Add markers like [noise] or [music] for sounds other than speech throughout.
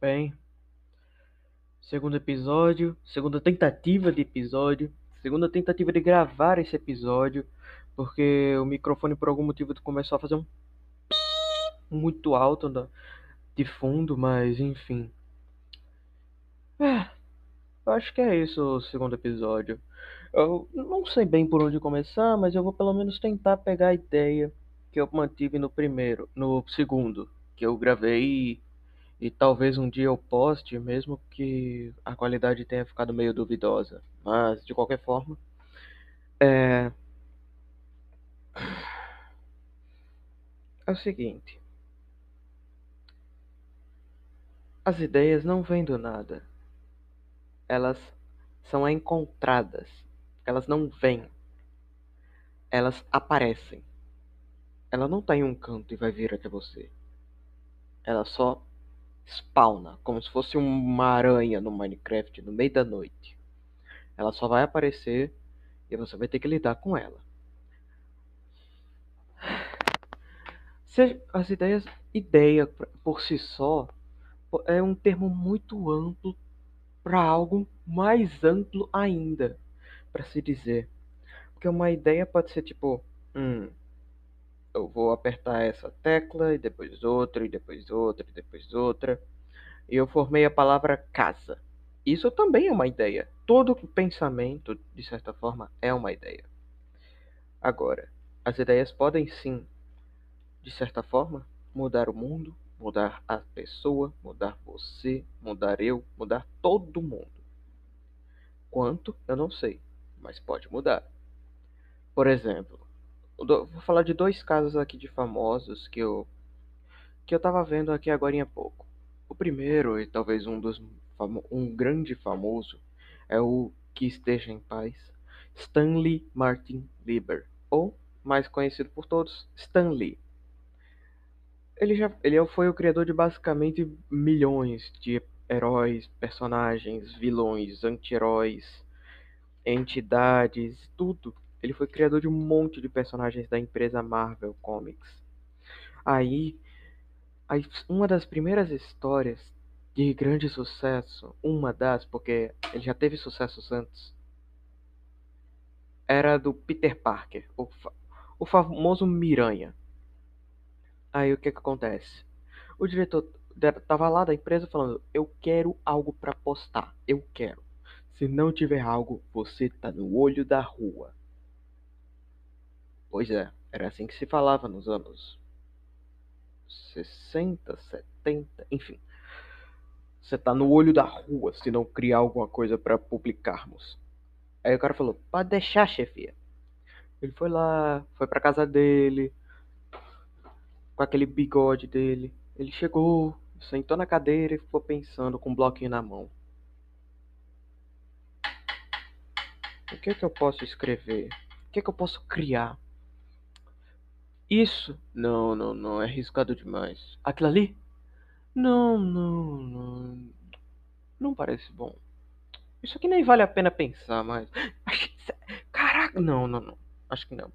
Bem, segundo episódio, segunda tentativa de episódio, segunda tentativa de gravar esse episódio, porque o microfone por algum motivo começou a fazer um [laughs] muito alto de fundo, mas enfim. É, eu acho que é isso o segundo episódio. Eu não sei bem por onde começar, mas eu vou pelo menos tentar pegar a ideia que eu mantive no primeiro, no segundo, que eu gravei e talvez um dia eu poste, mesmo que a qualidade tenha ficado meio duvidosa. Mas, de qualquer forma, é. É o seguinte. As ideias não vêm do nada. Elas são encontradas. Elas não vêm. Elas aparecem. Ela não está em um canto e vai vir até você. Ela só spawna, como se fosse uma aranha no Minecraft no meio da noite. Ela só vai aparecer e você vai ter que lidar com ela. As ideias, ideia por si só é um termo muito amplo para algo mais amplo ainda, para se dizer. Porque uma ideia pode ser tipo, hum, eu vou apertar essa tecla e depois outra e depois outra e depois outra. E eu formei a palavra casa. Isso também é uma ideia. Todo pensamento, de certa forma, é uma ideia. Agora, as ideias podem sim, de certa forma, mudar o mundo, mudar a pessoa, mudar você, mudar eu, mudar todo mundo. Quanto, eu não sei, mas pode mudar. Por exemplo, vou falar de dois casos aqui de famosos que eu que eu tava vendo aqui agora há pouco. O primeiro, e talvez um dos um grande famoso, é o que esteja em paz, Stanley Martin Lieber, ou mais conhecido por todos, Stan Lee. Ele já ele foi o criador de basicamente milhões de heróis, personagens, vilões, anti-heróis, entidades, tudo ele foi criador de um monte de personagens da empresa Marvel Comics. Aí, uma das primeiras histórias de grande sucesso, uma das, porque ele já teve sucessos antes, era do Peter Parker, o, o famoso Miranha. Aí o que que acontece? O diretor tava lá da empresa falando: "Eu quero algo para postar, eu quero. Se não tiver algo, você tá no olho da rua." Pois é, era assim que se falava nos anos 60, 70, enfim. Você tá no olho da rua se não criar alguma coisa para publicarmos. Aí o cara falou: "Pode deixar, chefia". Ele foi lá, foi para casa dele, com aquele bigode dele. Ele chegou, sentou na cadeira e ficou pensando com um bloquinho na mão. O que é que eu posso escrever? O que é que eu posso criar? Isso? Não, não, não. É arriscado demais. Aquilo ali? Não, não, não. Não parece bom. Isso aqui nem vale a pena pensar mais. Caraca, não, não, não. Acho que não.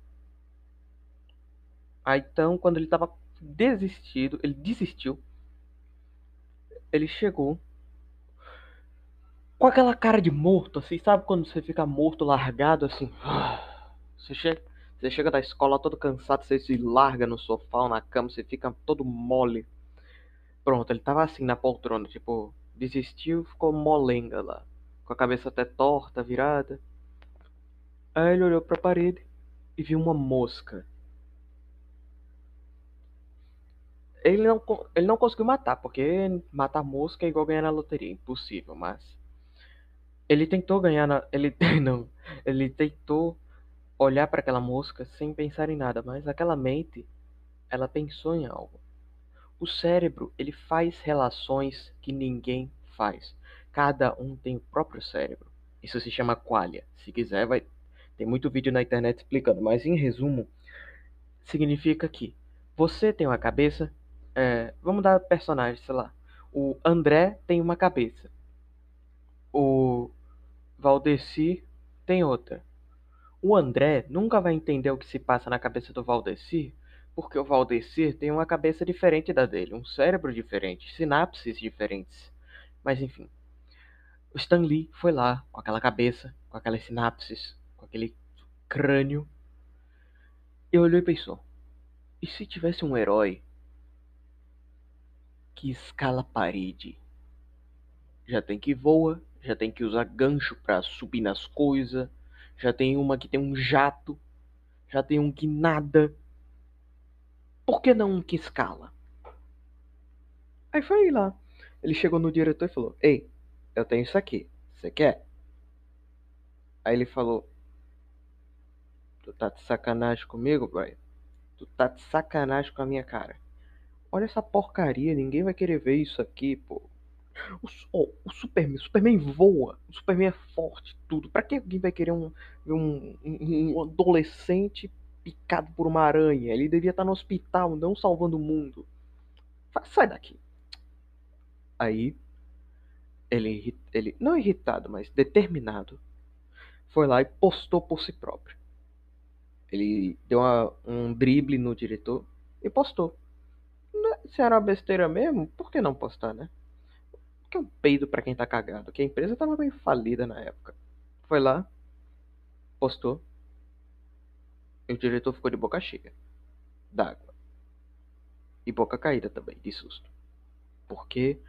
Aí então, quando ele tava desistido, ele desistiu. Ele chegou com aquela cara de morto, assim, sabe quando você fica morto, largado, assim. Você chega você chega da escola todo cansado, você se larga no sofá ou na cama, você fica todo mole. Pronto, ele tava assim na poltrona, tipo, desistiu, ficou molenga lá, com a cabeça até torta, virada. Aí ele olhou pra parede e viu uma mosca. Ele não, ele não conseguiu matar, porque matar mosca é igual ganhar na loteria, impossível, mas ele tentou ganhar na, ele [laughs] não, ele tentou olhar para aquela mosca sem pensar em nada, mas aquela mente, ela pensou em algo. O cérebro, ele faz relações que ninguém faz. Cada um tem o próprio cérebro. Isso se chama qualia. Se quiser, vai tem muito vídeo na internet explicando, mas em resumo, significa que você tem uma cabeça. É, vamos dar personagem, sei lá. O André tem uma cabeça. O Valdeci tem outra. O André nunca vai entender o que se passa na cabeça do Valdecir, porque o Valdecir tem uma cabeça diferente da dele, um cérebro diferente, sinapses diferentes. Mas enfim. O Stan Lee foi lá com aquela cabeça, com aquelas sinapses, com aquele crânio. E olhou e pensou: e se tivesse um herói que escala parede? Já tem que voa, já tem que usar gancho para subir nas coisas, já tem uma que tem um jato, já tem um que nada. Por que não um que escala? Aí foi lá. Ele chegou no diretor e falou: Ei, eu tenho isso aqui. Você quer? Aí ele falou: Tu tá de sacanagem comigo, boy? Tu tá de sacanagem com a minha cara. Olha essa porcaria, ninguém vai querer ver isso aqui, pô. O, oh, o Superman, Superman voa, o Superman é forte, tudo. Pra que alguém vai querer um, um, um adolescente picado por uma aranha? Ele devia estar no hospital, não salvando o mundo. Sai daqui. Aí, ele, ele não irritado, mas determinado, foi lá e postou por si próprio. Ele deu uma, um drible no diretor e postou. Se era uma besteira mesmo, por que não postar, né? Que é um peido para quem tá cagado, que a empresa tava bem falida na época. Foi lá, postou, e o diretor ficou de boca cheia d'água. E boca caída também, de susto. Porque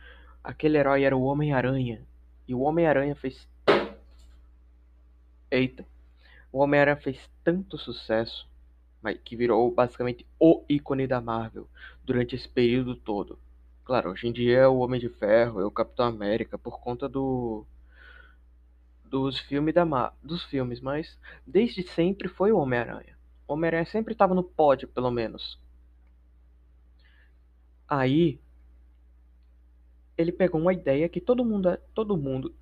aquele herói era o Homem-Aranha. E o Homem-Aranha fez. Eita! O Homem-Aranha fez tanto sucesso que virou basicamente o ícone da Marvel durante esse período todo. Claro, hoje em dia é o Homem de Ferro, é o Capitão América por conta do dos filmes da dos filmes, mas desde sempre foi o Homem-Aranha. O Homem-Aranha sempre estava no pódio, pelo menos. Aí ele pegou uma ideia que todo mundo, todo mundo,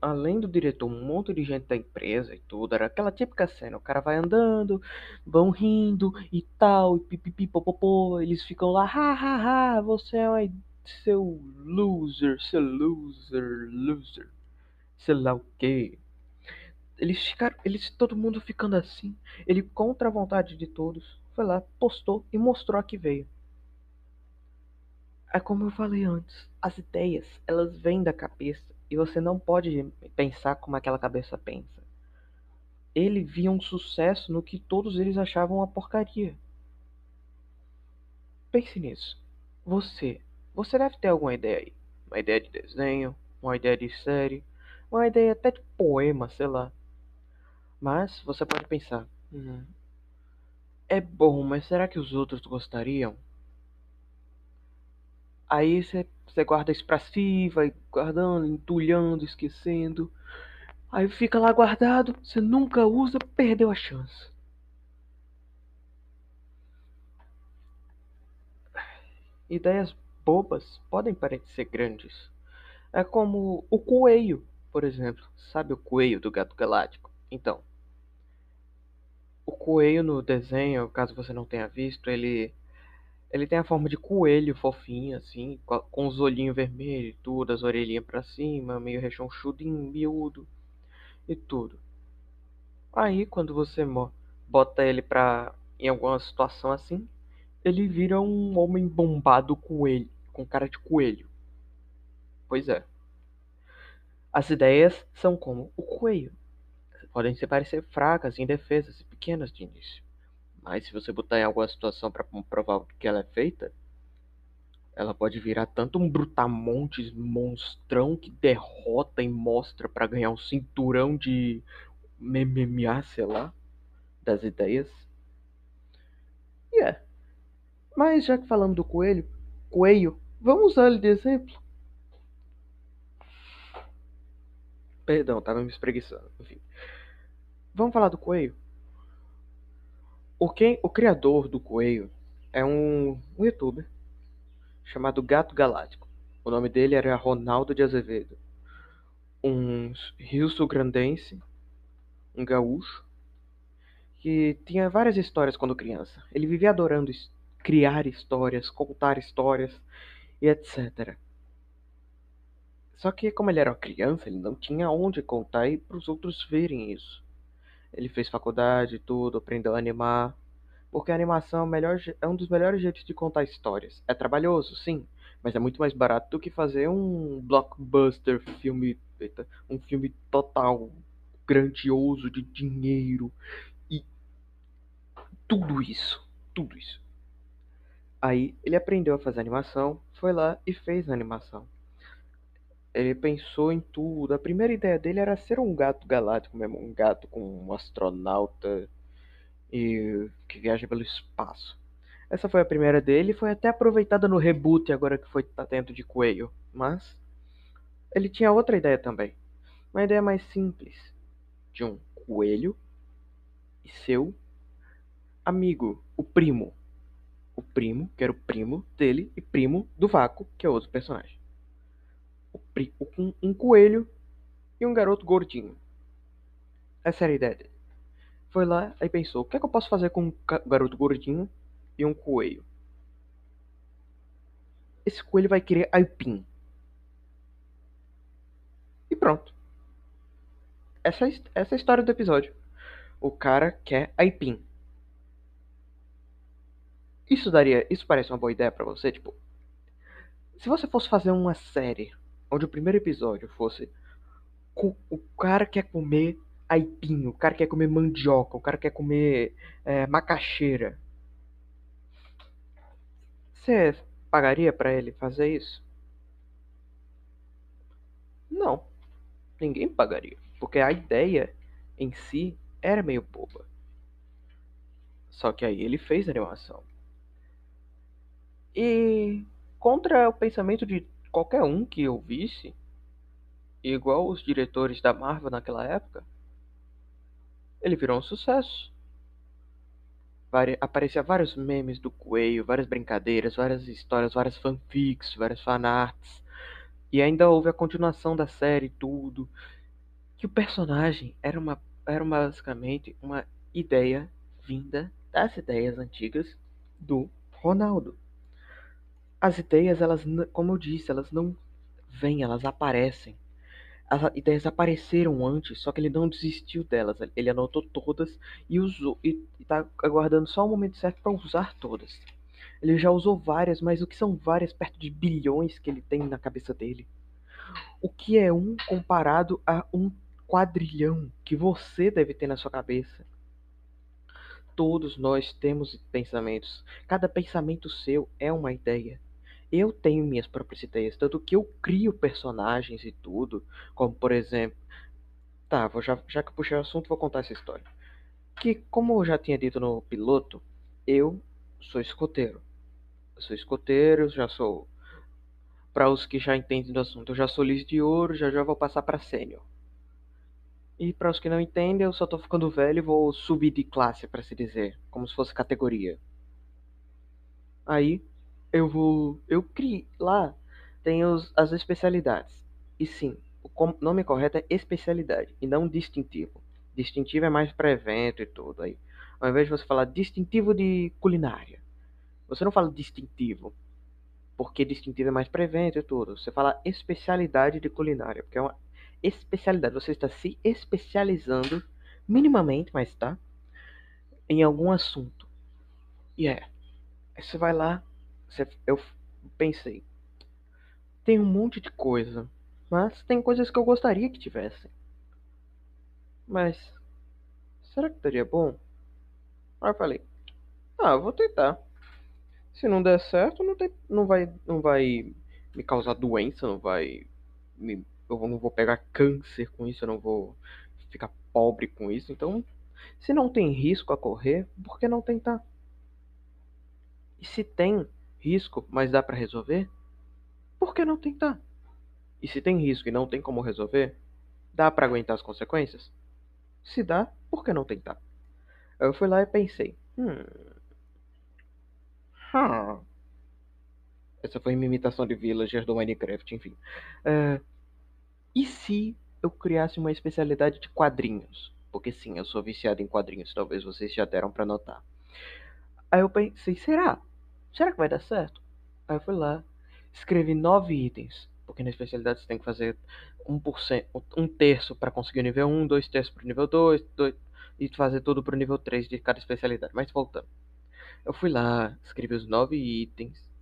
além do diretor, um monte de gente da empresa e tudo, era aquela típica cena, o cara vai andando, vão rindo e tal, e pipipi, popopô, eles ficam lá, ha, ha, ha, você é uma seu loser, seu loser, loser, sei lá o que. Eles ficaram, eles, todo mundo ficando assim. Ele, contra a vontade de todos, foi lá, postou e mostrou a que veio. É como eu falei antes, as ideias, elas vêm da cabeça e você não pode pensar como aquela cabeça pensa. Ele via um sucesso no que todos eles achavam uma porcaria. Pense nisso. Você você deve ter alguma ideia aí. Uma ideia de desenho, uma ideia de série, uma ideia até de poema, sei lá. Mas você pode pensar: hum, é bom, mas será que os outros gostariam? Aí você, guarda isso pra si, vai guardando, entulhando, esquecendo. Aí fica lá guardado, você nunca usa, perdeu a chance. Ideias bobas podem parecer grandes. É como o coelho, por exemplo. Sabe o coelho do gato galáctico? Então, o coelho no desenho, caso você não tenha visto, ele ele tem a forma de coelho fofinho assim, com os olhinhos vermelhos e tudo, as orelhinhas para cima, meio rechonchudinho, miúdo e tudo. Aí, quando você bota ele pra em alguma situação assim, ele vira um homem bombado coelho, com cara de coelho. Pois é. As ideias são como o coelho. Podem se parecer fracas, indefesas e pequenas de início. Mas se você botar em alguma situação para comprovar o que ela é feita, ela pode virar tanto um brutamontes monstrão que derrota e mostra para ganhar um cinturão de MMA, sei lá, das ideias. E yeah. é. Mas já que falamos do coelho, coelho, vamos usar ele de exemplo. Perdão, tava me espreguiçando. Enfim. Vamos falar do coelho? O, quem, o criador do coelho é um, um youtuber chamado Gato Galáctico. O nome dele era Ronaldo de Azevedo. Um rio-sul-grandense, um gaúcho, que tinha várias histórias quando criança. Ele vivia adorando criar histórias, contar histórias e etc. Só que como ele era uma criança, ele não tinha onde contar e para os outros verem isso. Ele fez faculdade, tudo, aprendeu a animar, porque a animação é, melhor, é um dos melhores jeitos de contar histórias. É trabalhoso, sim, Mas é muito mais barato do que fazer um blockbuster filme, um filme total grandioso de dinheiro e tudo isso, tudo isso. Aí ele aprendeu a fazer animação, foi lá e fez a animação. Ele pensou em tudo. A primeira ideia dele era ser um gato galáctico mesmo, um gato com um astronauta e que viaja pelo espaço. Essa foi a primeira dele, foi até aproveitada no reboot agora que foi tá dentro de Coelho, mas ele tinha outra ideia também. Uma ideia mais simples de um coelho e seu amigo, o primo. O primo, que era o primo dele, e primo do Vácuo, que é outro personagem. Um, um coelho e um garoto gordinho. Essa era a ideia dele. Foi lá e pensou: o que é que eu posso fazer com um garoto gordinho e um coelho? Esse coelho vai querer aipim. E pronto. Essa, essa é a história do episódio. O cara quer aipim. Isso daria. Isso parece uma boa ideia para você? Tipo. Se você fosse fazer uma série onde o primeiro episódio fosse. O cara quer comer aipim, o cara quer comer mandioca, o cara quer comer é, macaxeira. Você pagaria para ele fazer isso? Não. Ninguém pagaria. Porque a ideia em si era meio boba. Só que aí ele fez animação. E contra o pensamento de qualquer um que eu visse, igual os diretores da Marvel naquela época, ele virou um sucesso. Aparecia vários memes do coelho, várias brincadeiras, várias histórias, várias fanfics, várias fanarts. E ainda houve a continuação da série tudo. Que o personagem era uma era basicamente uma ideia vinda das ideias antigas do Ronaldo as ideias, elas, como eu disse, elas não vêm, elas aparecem. As ideias apareceram antes, só que ele não desistiu delas. Ele anotou todas e usou e está aguardando só o momento certo para usar todas. Ele já usou várias, mas o que são várias perto de bilhões que ele tem na cabeça dele? O que é um comparado a um quadrilhão que você deve ter na sua cabeça? Todos nós temos pensamentos. Cada pensamento seu é uma ideia eu tenho minhas próprias ideias, tanto que eu crio personagens e tudo, como por exemplo. Tá, vou já, já que puxei o assunto, vou contar essa história. Que, como eu já tinha dito no piloto, eu sou escoteiro. Eu sou escoteiro, já sou. Para os que já entendem do assunto, eu já sou lis de ouro, já já vou passar para sênior. E para os que não entendem, eu só tô ficando velho e vou subir de classe, para se dizer, como se fosse categoria. Aí, eu vou. Eu criei. Lá tem os, as especialidades. E sim, o nome correto é especialidade e não distintivo. Distintivo é mais para evento e tudo aí. Ao invés de você falar distintivo de culinária, você não fala distintivo, porque distintivo é mais para evento e tudo. Você fala especialidade de culinária, porque é uma especialidade. Você está se especializando minimamente, mas tá em algum assunto. E é. Aí você vai lá, eu pensei, tem um monte de coisa, mas tem coisas que eu gostaria que tivessem. Mas será que daria bom? Aí eu falei, ah, vou tentar. Se não der certo, não, tem, não vai não vai me causar doença, não vai me, eu não vou pegar câncer com isso, eu não vou ficar pobre com isso. Então, se não tem risco a correr, por que não tentar? E se tem, risco, mas dá para resolver? Por que não tentar? E se tem risco e não tem como resolver, dá para aguentar as consequências? Se dá, por que não tentar? Eu fui lá e pensei, hum, hum. Essa foi minha imitação de villager do Minecraft, enfim. Uh, e se eu criasse uma especialidade de quadrinhos? Porque sim, eu sou viciado em quadrinhos, talvez vocês já deram para notar. Aí eu pensei, será? Será que vai dar certo? Aí eu fui lá, escrevi nove itens, porque na especialidade você tem que fazer 1%, um terço para conseguir o nível 1, dois terços para o nível 2, dois, e fazer tudo para o nível 3 de cada especialidade. Mas voltando. Eu fui lá, escrevi os nove itens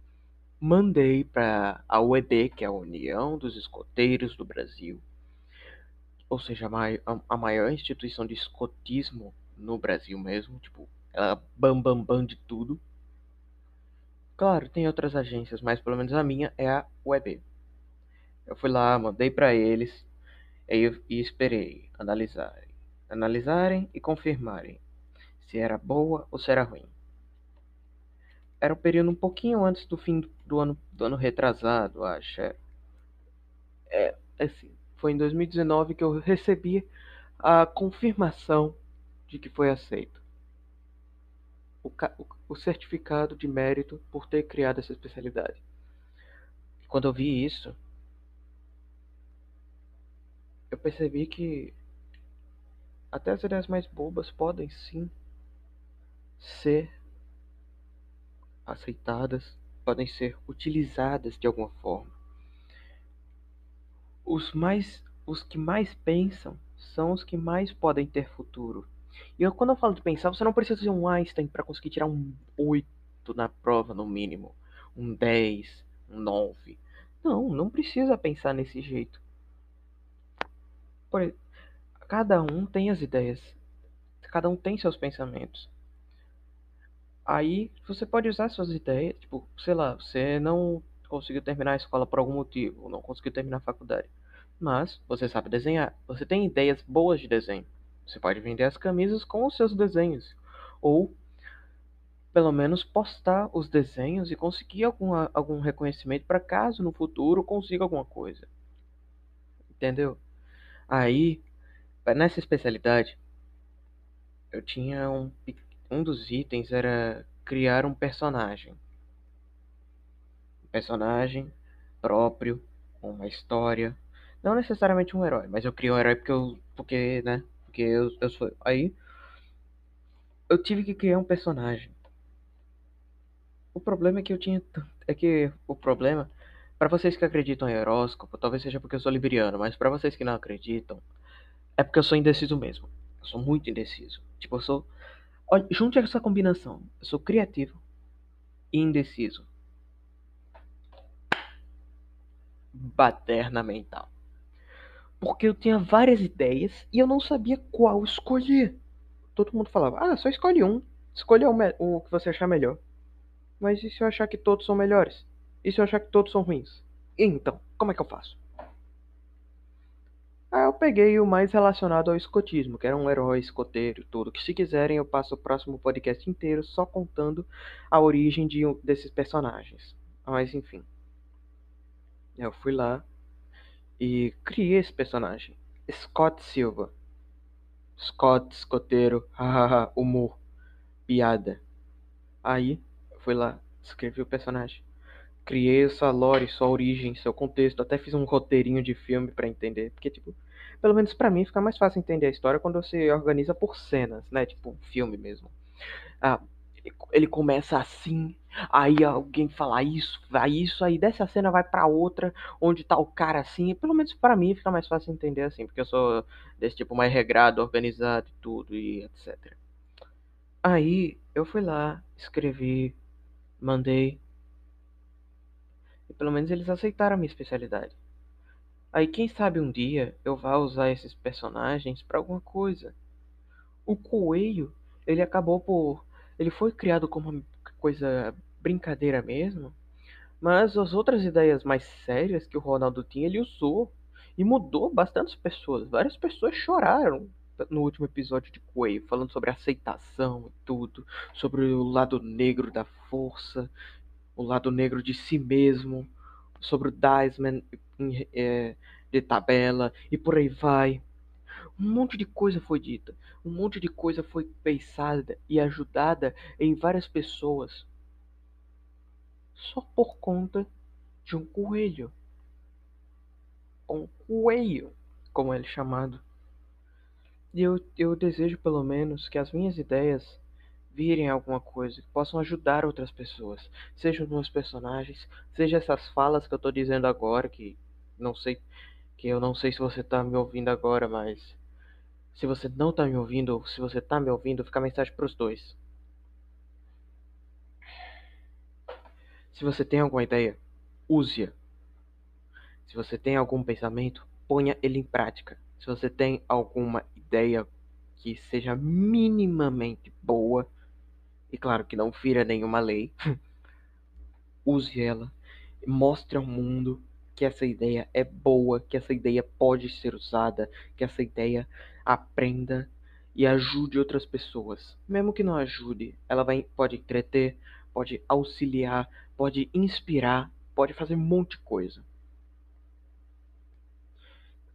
mandei para a UEB, que é a União dos Escoteiros do Brasil, ou seja, a maior instituição de escotismo no Brasil mesmo, tipo, ela bam bam bam de tudo. Claro, tem outras agências, mas pelo menos a minha é a UEB. Eu fui lá, mandei para eles e, e esperei analisarem, analisarem e confirmarem se era boa ou se era ruim era um período um pouquinho antes do fim do ano, do ano retrasado, acho. É, é, assim, foi em 2019 que eu recebi a confirmação de que foi aceito. O, o, certificado de mérito por ter criado essa especialidade. Quando eu vi isso, eu percebi que até as ideias mais bobas podem sim ser aceitadas podem ser utilizadas de alguma forma. Os mais os que mais pensam são os que mais podem ter futuro. E eu, quando eu falo de pensar, você não precisa ser um Einstein para conseguir tirar um 8 na prova, no mínimo. Um 10, um 9. Não, não precisa pensar nesse jeito. Por, cada um tem as ideias. Cada um tem seus pensamentos. Aí você pode usar suas ideias, tipo, sei lá, você não conseguiu terminar a escola por algum motivo, não conseguiu terminar a faculdade. Mas você sabe desenhar, você tem ideias boas de desenho. Você pode vender as camisas com os seus desenhos. Ou pelo menos postar os desenhos e conseguir alguma, algum reconhecimento para caso no futuro consiga alguma coisa. Entendeu? Aí, nessa especialidade, eu tinha um um dos itens era criar um personagem. Um personagem próprio, uma história. Não necessariamente um herói, mas eu criei um herói porque eu. Porque, né? Porque eu, eu sou. Aí. Eu tive que criar um personagem. O problema é que eu tinha. É que o problema. Para vocês que acreditam em horóscopo, talvez seja porque eu sou libriano, mas para vocês que não acreditam, é porque eu sou indeciso mesmo. Eu sou muito indeciso. Tipo, eu sou Olha, junte essa combinação. Eu sou criativo e indeciso. Baderna mental. Porque eu tinha várias ideias e eu não sabia qual escolher. Todo mundo falava, ah, só escolhe um. Escolha o, o que você achar melhor. Mas e se eu achar que todos são melhores? E se eu achar que todos são ruins? Então, como é que eu faço? Aí eu peguei o mais relacionado ao escotismo, que era um herói escoteiro, tudo. Que se quiserem eu passo o próximo podcast inteiro só contando a origem de um desses personagens. Mas enfim. Eu fui lá e criei esse personagem. Scott Silva. Scott, escoteiro, [laughs] hahaha, humor, piada. Aí, fui lá, escrevi o personagem criei essa lore, sua origem, seu contexto, até fiz um roteirinho de filme para entender, porque tipo, pelo menos para mim fica mais fácil entender a história quando você organiza por cenas, né? Tipo, um filme mesmo. Ah, ele começa assim, aí alguém fala isso, vai isso, aí dessa cena vai para outra, onde tá o cara assim, pelo menos para mim fica mais fácil entender assim, porque eu sou desse tipo mais regrado, organizado e tudo e etc. Aí eu fui lá, escrevi, mandei e pelo menos eles aceitaram a minha especialidade. Aí quem sabe um dia eu vá usar esses personagens para alguma coisa. O coelho, ele acabou por. Ele foi criado como uma coisa brincadeira mesmo. Mas as outras ideias mais sérias que o Ronaldo tinha, ele usou. E mudou bastante pessoas. Várias pessoas choraram no último episódio de Coelho, falando sobre aceitação e tudo, sobre o lado negro da força, o lado negro de si mesmo, sobre o Diceman é, de tabela e por aí vai. Um monte de coisa foi dita, um monte de coisa foi pensada e ajudada em várias pessoas só por conta de um coelho. Um coelho, como ele é chamado. E eu, eu desejo pelo menos que as minhas ideias virem alguma coisa, que possam ajudar outras pessoas, seja os meus personagens, seja essas falas que eu tô dizendo agora, que não sei, que eu não sei se você tá me ouvindo agora, mas se você não tá me ouvindo, ou se você tá me ouvindo, fica a mensagem pros dois. Se você tem alguma ideia, use-a. Se você tem algum pensamento, ponha ele em prática. Se você tem alguma ideia que seja minimamente boa, e claro que não fira nenhuma lei, [laughs] use ela, mostre ao mundo que essa ideia é boa, que essa ideia pode ser usada, que essa ideia aprenda e ajude outras pessoas. Mesmo que não ajude, ela vai, pode entreter, pode auxiliar, pode inspirar, pode fazer um monte de coisa.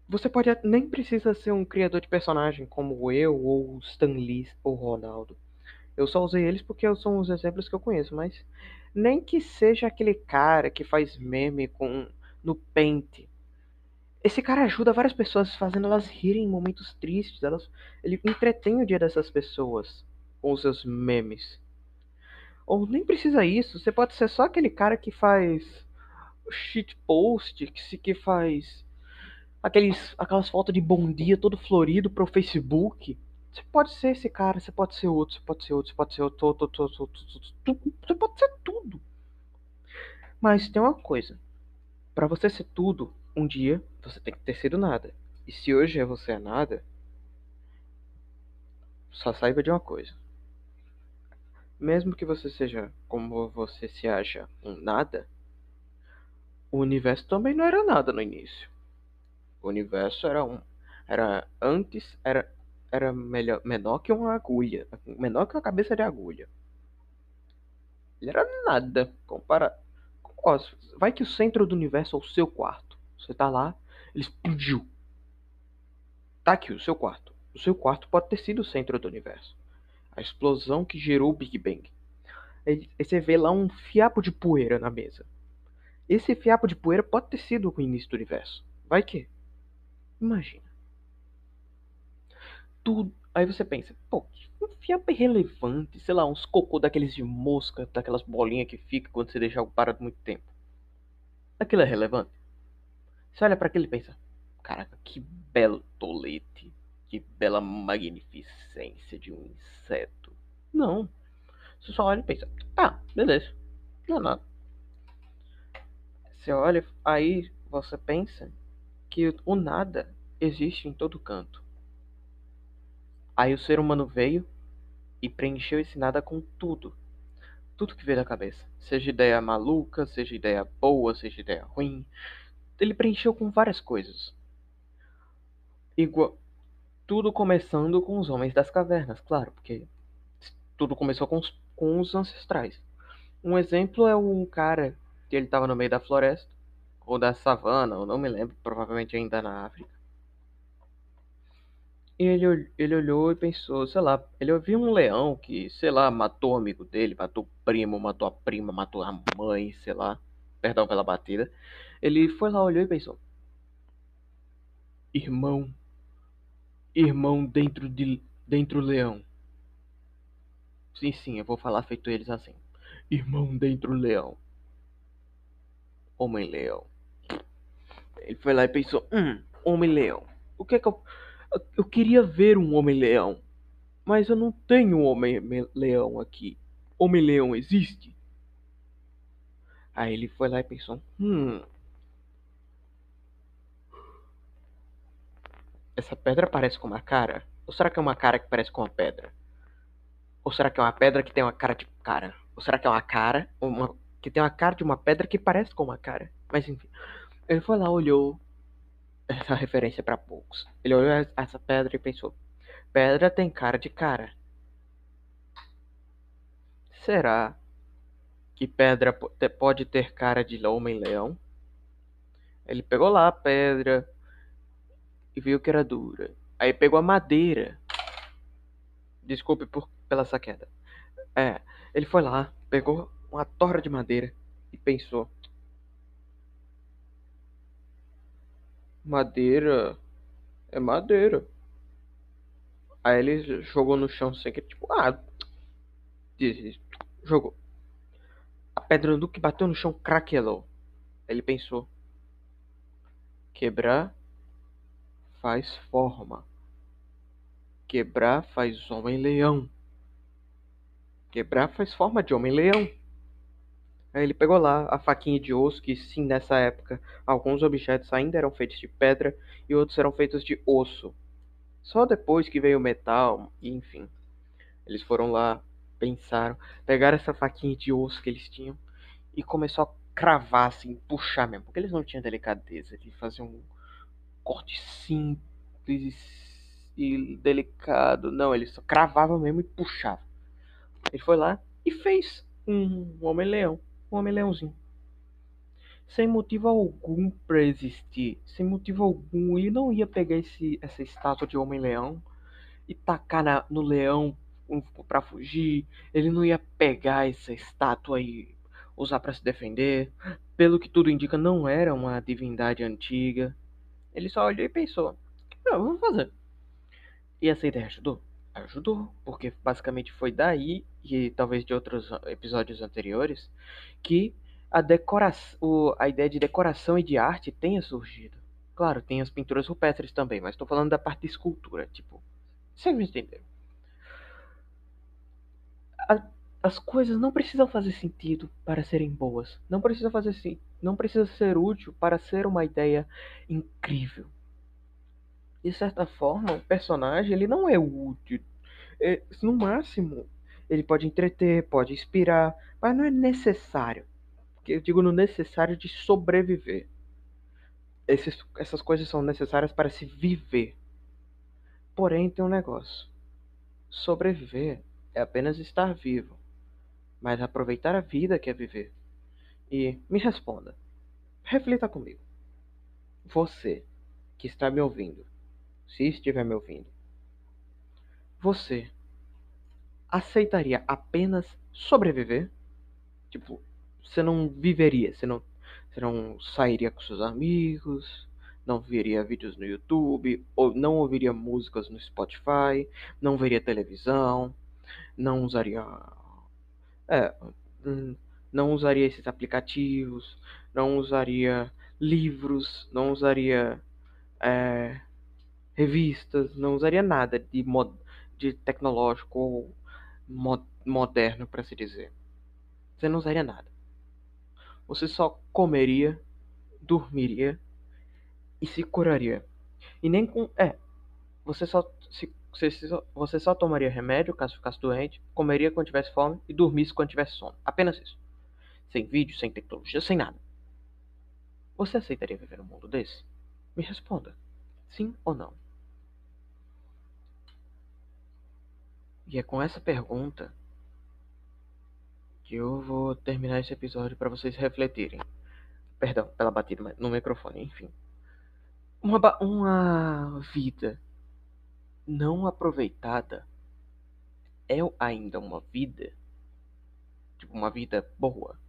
Você pode nem precisa ser um criador de personagem como eu ou Stan Lee ou Ronaldo. Eu só usei eles porque são os exemplos que eu conheço, mas nem que seja aquele cara que faz meme com no Paint. Esse cara ajuda várias pessoas fazendo elas rirem em momentos tristes, elas ele entretém o dia dessas pessoas com os seus memes. Ou nem precisa isso, você pode ser só aquele cara que faz shitpost, que que faz aqueles, aquelas fotos de bom dia todo florido pro Facebook. Você pode ser esse cara, você pode ser outro, você pode ser outro, você pode ser outro, outro, outro, outro, você pode ser tudo. Mas tem uma coisa. Para você ser tudo, um dia você tem que ter sido nada. E se hoje é você é nada, só saiba de uma coisa. Mesmo que você seja como você se acha um nada, o universo também não era nada no início. O universo era um. Era antes. Era, era melhor, menor que uma agulha. Menor que uma cabeça de agulha. Ele era nada. Compara. Ó, vai que o centro do universo é o seu quarto. Você tá lá, ele explodiu. Tá aqui o seu quarto. O seu quarto pode ter sido o centro do universo. A explosão que gerou o Big Bang. Aí você vê lá um fiapo de poeira na mesa. Esse fiapo de poeira pode ter sido o início do universo. Vai que. Imagina. Tudo. Aí você pensa, pô, um fiapo irrelevante, sei lá, uns cocô daqueles de mosca, daquelas bolinhas que fica quando você deixa algo parado muito tempo. Aquilo é relevante? Você olha para aquilo e pensa, caraca, que belo tolete, que bela magnificência de um inseto. Não. Você só olha e pensa, ah, beleza, não é nada. Você olha, aí você pensa que o nada existe em todo canto. Aí o ser humano veio e preencheu esse nada com tudo. Tudo que veio da cabeça. Seja ideia maluca, seja ideia boa, seja ideia ruim. Ele preencheu com várias coisas. Igual. Tudo começando com os homens das cavernas, claro, porque tudo começou com os, com os ancestrais. Um exemplo é um cara que ele estava no meio da floresta ou da savana, eu não me lembro, provavelmente ainda na África. E ele, ele olhou e pensou, sei lá, ele ouviu um leão que, sei lá, matou o amigo dele, matou o primo, matou a prima, matou a mãe, sei lá, perdão pela batida. Ele foi lá, olhou e pensou: Irmão, irmão dentro de dentro leão. Sim, sim, eu vou falar feito eles assim. Irmão dentro leão. Homem-leão. Ele foi lá e pensou: Hum, Homem-Leão. O que é que eu. Eu queria ver um Homem-Leão. Mas eu não tenho um Homem-Leão aqui. Homem-Leão existe? Aí ele foi lá e pensou: Hum. Essa pedra parece com uma cara? Ou será que é uma cara que parece com uma pedra? Ou será que é uma pedra que tem uma cara de cara? Ou será que é uma cara uma, que tem uma cara de uma pedra que parece com uma cara? Mas enfim. Ele foi lá, olhou. Essa [laughs] referência para poucos. Ele olhou essa pedra e pensou: Pedra tem cara de cara. Será que pedra pode ter cara de homem-leão? Ele pegou lá a pedra e viu que era dura. Aí pegou a madeira. Desculpe por, pela essa queda. É, ele foi lá, pegou uma torre de madeira e pensou: Madeira. É madeira. Aí ele jogou no chão sem que, tipo, ah. Jogou. A pedra do que bateu no chão craquelou. Ele pensou: Quebrar faz forma. Quebrar faz homem-leão. Quebrar faz forma de homem-leão. Aí ele pegou lá a faquinha de osso, que sim, nessa época, alguns objetos ainda eram feitos de pedra e outros eram feitos de osso. Só depois que veio o metal, enfim. Eles foram lá, pensaram, pegaram essa faquinha de osso que eles tinham e começou a cravar, assim, puxar mesmo. Porque eles não tinham delicadeza de fazer um corte simples e delicado. Não, eles só cravavam mesmo e puxavam. Ele foi lá e fez um homem-leão um homem-leãozinho. Sem motivo algum para existir, sem motivo algum, ele não ia pegar esse, essa estátua de homem-leão e tacar na, no leão para fugir. Ele não ia pegar essa estátua e usar para se defender. Pelo que tudo indica, não era uma divindade antiga. Ele só olhou e pensou: "Eu vou fazer". E essa ideia ajudou? Ajudou, porque basicamente foi daí e talvez de outros episódios anteriores que a decoração, a ideia de decoração e de arte tenha surgido. Claro, tem as pinturas rupestres também, mas estou falando da parte de escultura, tipo, vocês me entenderam? As coisas não precisam fazer sentido para serem boas. Não precisa fazer não precisa ser útil para ser uma ideia incrível de certa forma, o personagem ele não é útil. É, no máximo, ele pode entreter, pode inspirar, mas não é necessário. Eu digo no necessário de sobreviver. Esses, essas coisas são necessárias para se viver. Porém, tem um negócio. Sobreviver é apenas estar vivo, mas aproveitar a vida que é viver. E me responda. Reflita comigo. Você que está me ouvindo, se estiver me ouvindo, você aceitaria apenas sobreviver? Tipo, você não viveria, você não, você não sairia com seus amigos, não veria vídeos no YouTube, ou não ouviria músicas no Spotify, não veria televisão, não usaria. É, hum, não usaria esses aplicativos, não usaria livros, não usaria é, revistas, não usaria nada de, mod, de tecnológico ou mod, moderno, para se dizer. Você não usaria nada. Você só comeria, dormiria e se curaria. E nem com. É. Você só, se, você, só, você só tomaria remédio caso ficasse doente, comeria quando tivesse fome e dormisse quando tivesse sono. Apenas isso. Sem vídeo, sem tecnologia, sem nada. Você aceitaria viver num mundo desse? Me responda. Sim ou não? E é com essa pergunta que eu vou terminar esse episódio para vocês refletirem. Perdão pela batida no microfone, enfim. Uma, uma vida não aproveitada é ainda uma vida? Tipo, uma vida boa?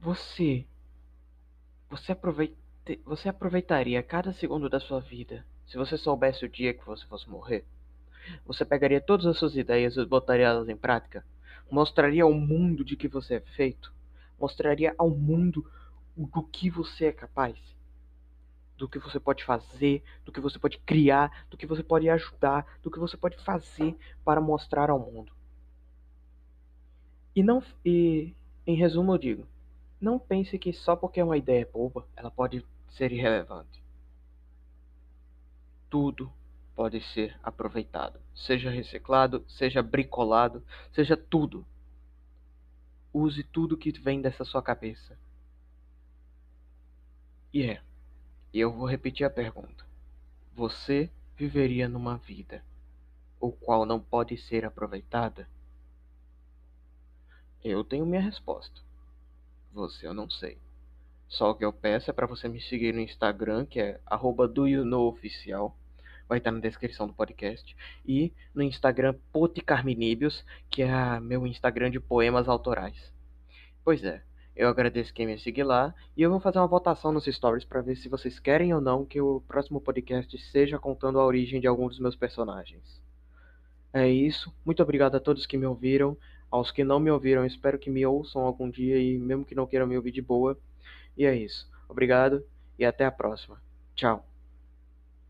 Você. Você, aproveita, você aproveitaria cada segundo da sua vida se você soubesse o dia que você fosse morrer? Você pegaria todas as suas ideias e botaria elas em prática? Mostraria ao mundo de que você é feito? Mostraria ao mundo do que você é capaz? Do que você pode fazer, do que você pode criar, do que você pode ajudar, do que você pode fazer para mostrar ao mundo. E não e em resumo eu digo, não pense que só porque é uma ideia boba, ela pode ser irrelevante. Tudo pode ser aproveitado, seja reciclado, seja bricolado, seja tudo. Use tudo que vem dessa sua cabeça. E é, e eu vou repetir a pergunta. Você viveria numa vida o qual não pode ser aproveitada? Eu tenho minha resposta. Você eu não sei. Só o que eu peço é para você me seguir no Instagram, que é @doyouknowoficial vai estar na descrição do podcast. E no Instagram Poticarminibios, que é meu Instagram de poemas autorais. Pois é, eu agradeço quem me seguir lá e eu vou fazer uma votação nos stories para ver se vocês querem ou não que o próximo podcast seja contando a origem de algum dos meus personagens. É isso, muito obrigado a todos que me ouviram. Aos que não me ouviram, espero que me ouçam algum dia e mesmo que não queiram me ouvir de boa. E é isso. Obrigado e até a próxima. Tchau.